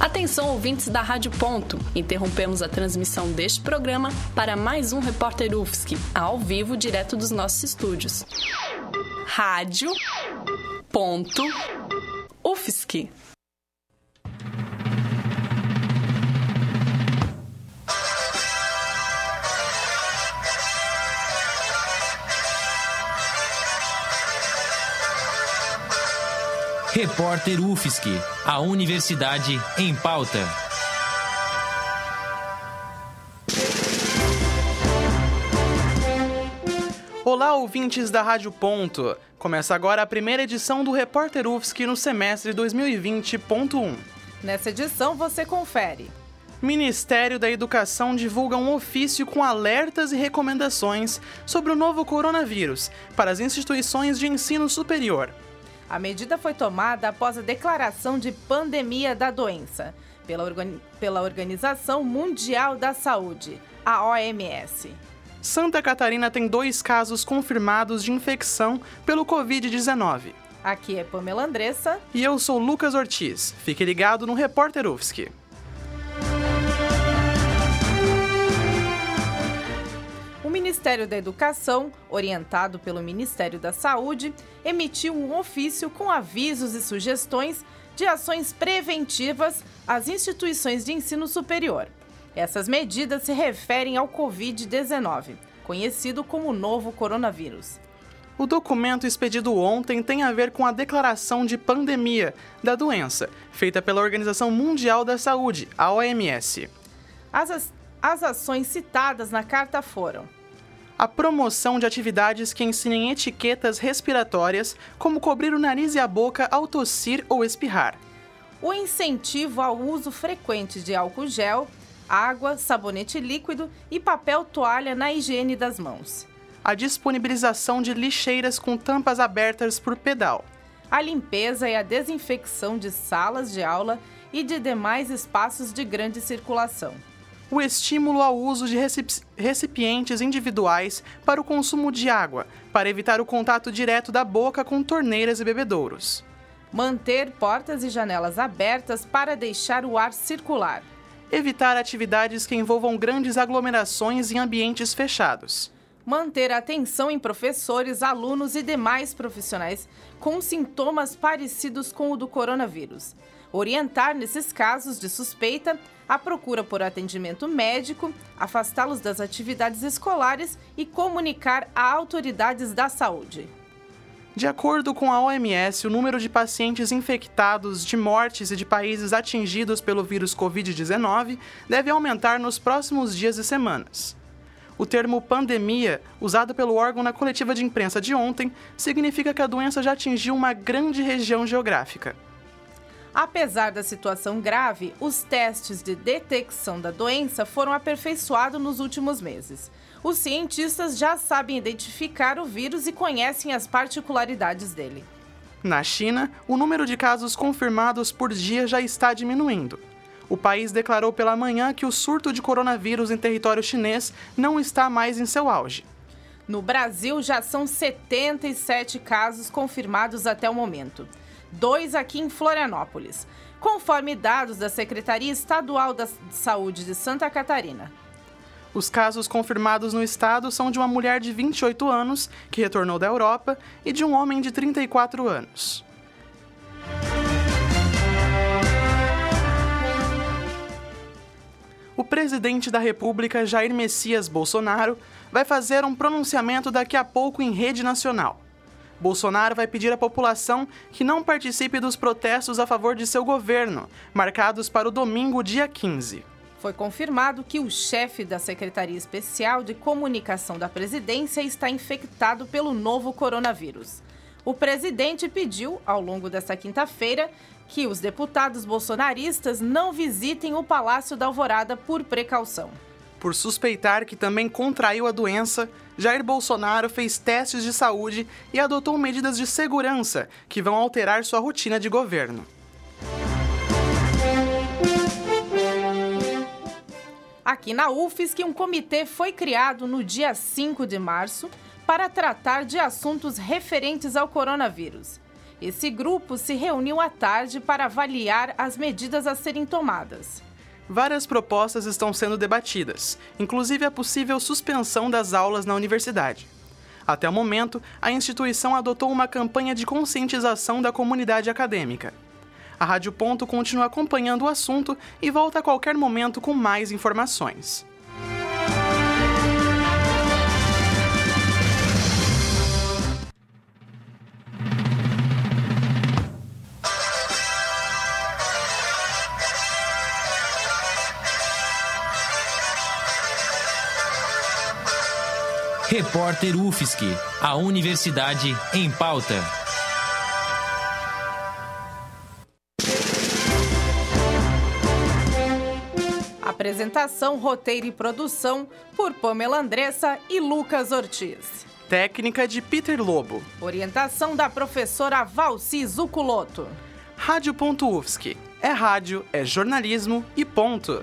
Atenção, ouvintes da Rádio Ponto. Interrompemos a transmissão deste programa para mais um Repórter UFSC, ao vivo, direto dos nossos estúdios. Rádio Ponto UFSC. Repórter UFSC, a Universidade em Pauta. Olá, ouvintes da Rádio Ponto. Começa agora a primeira edição do Repórter UFSC no semestre 2020.1. Nessa edição você confere. Ministério da Educação divulga um ofício com alertas e recomendações sobre o novo coronavírus para as instituições de ensino superior. A medida foi tomada após a declaração de pandemia da doença pela, organi pela Organização Mundial da Saúde, a OMS. Santa Catarina tem dois casos confirmados de infecção pelo Covid-19. Aqui é Pamela Andressa. E eu sou Lucas Ortiz. Fique ligado no Repórter UFSC. Ministério da Educação, orientado pelo Ministério da Saúde, emitiu um ofício com avisos e sugestões de ações preventivas às instituições de ensino superior. Essas medidas se referem ao Covid-19, conhecido como novo coronavírus. O documento expedido ontem tem a ver com a declaração de pandemia da doença, feita pela Organização Mundial da Saúde, a OMS. As, as ações citadas na carta foram a promoção de atividades que ensinem etiquetas respiratórias, como cobrir o nariz e a boca ao tossir ou espirrar. O incentivo ao uso frequente de álcool gel, água, sabonete líquido e papel toalha na higiene das mãos. A disponibilização de lixeiras com tampas abertas por pedal. A limpeza e a desinfecção de salas de aula e de demais espaços de grande circulação o estímulo ao uso de recipientes individuais para o consumo de água, para evitar o contato direto da boca com torneiras e bebedouros. Manter portas e janelas abertas para deixar o ar circular. Evitar atividades que envolvam grandes aglomerações em ambientes fechados. Manter atenção em professores, alunos e demais profissionais com sintomas parecidos com o do coronavírus. Orientar nesses casos de suspeita a procura por atendimento médico, afastá-los das atividades escolares e comunicar a autoridades da saúde. De acordo com a OMS, o número de pacientes infectados, de mortes e de países atingidos pelo vírus Covid-19 deve aumentar nos próximos dias e semanas. O termo pandemia, usado pelo órgão na coletiva de imprensa de ontem, significa que a doença já atingiu uma grande região geográfica. Apesar da situação grave, os testes de detecção da doença foram aperfeiçoados nos últimos meses. Os cientistas já sabem identificar o vírus e conhecem as particularidades dele. Na China, o número de casos confirmados por dia já está diminuindo. O país declarou pela manhã que o surto de coronavírus em território chinês não está mais em seu auge. No Brasil, já são 77 casos confirmados até o momento dois aqui em Florianópolis, conforme dados da Secretaria Estadual da Saúde de Santa Catarina. Os casos confirmados no estado são de uma mulher de 28 anos, que retornou da Europa, e de um homem de 34 anos. O presidente da República, Jair Messias Bolsonaro, vai fazer um pronunciamento daqui a pouco em rede nacional. Bolsonaro vai pedir à população que não participe dos protestos a favor de seu governo, marcados para o domingo, dia 15. Foi confirmado que o chefe da Secretaria Especial de Comunicação da Presidência está infectado pelo novo coronavírus. O presidente pediu, ao longo desta quinta-feira, que os deputados bolsonaristas não visitem o Palácio da Alvorada por precaução. Por suspeitar que também contraiu a doença, Jair Bolsonaro fez testes de saúde e adotou medidas de segurança que vão alterar sua rotina de governo. Aqui na UFSC, um comitê foi criado no dia 5 de março para tratar de assuntos referentes ao coronavírus. Esse grupo se reuniu à tarde para avaliar as medidas a serem tomadas. Várias propostas estão sendo debatidas, inclusive a possível suspensão das aulas na universidade. Até o momento, a instituição adotou uma campanha de conscientização da comunidade acadêmica. A Rádio Ponto continua acompanhando o assunto e volta a qualquer momento com mais informações. Repórter UFSC, a Universidade em Pauta. Apresentação, roteiro e produção por Pamela Andressa e Lucas Ortiz. Técnica de Peter Lobo. Orientação da professora Valci Zuculoto. Rádio.UFSC. É rádio, é jornalismo e ponto.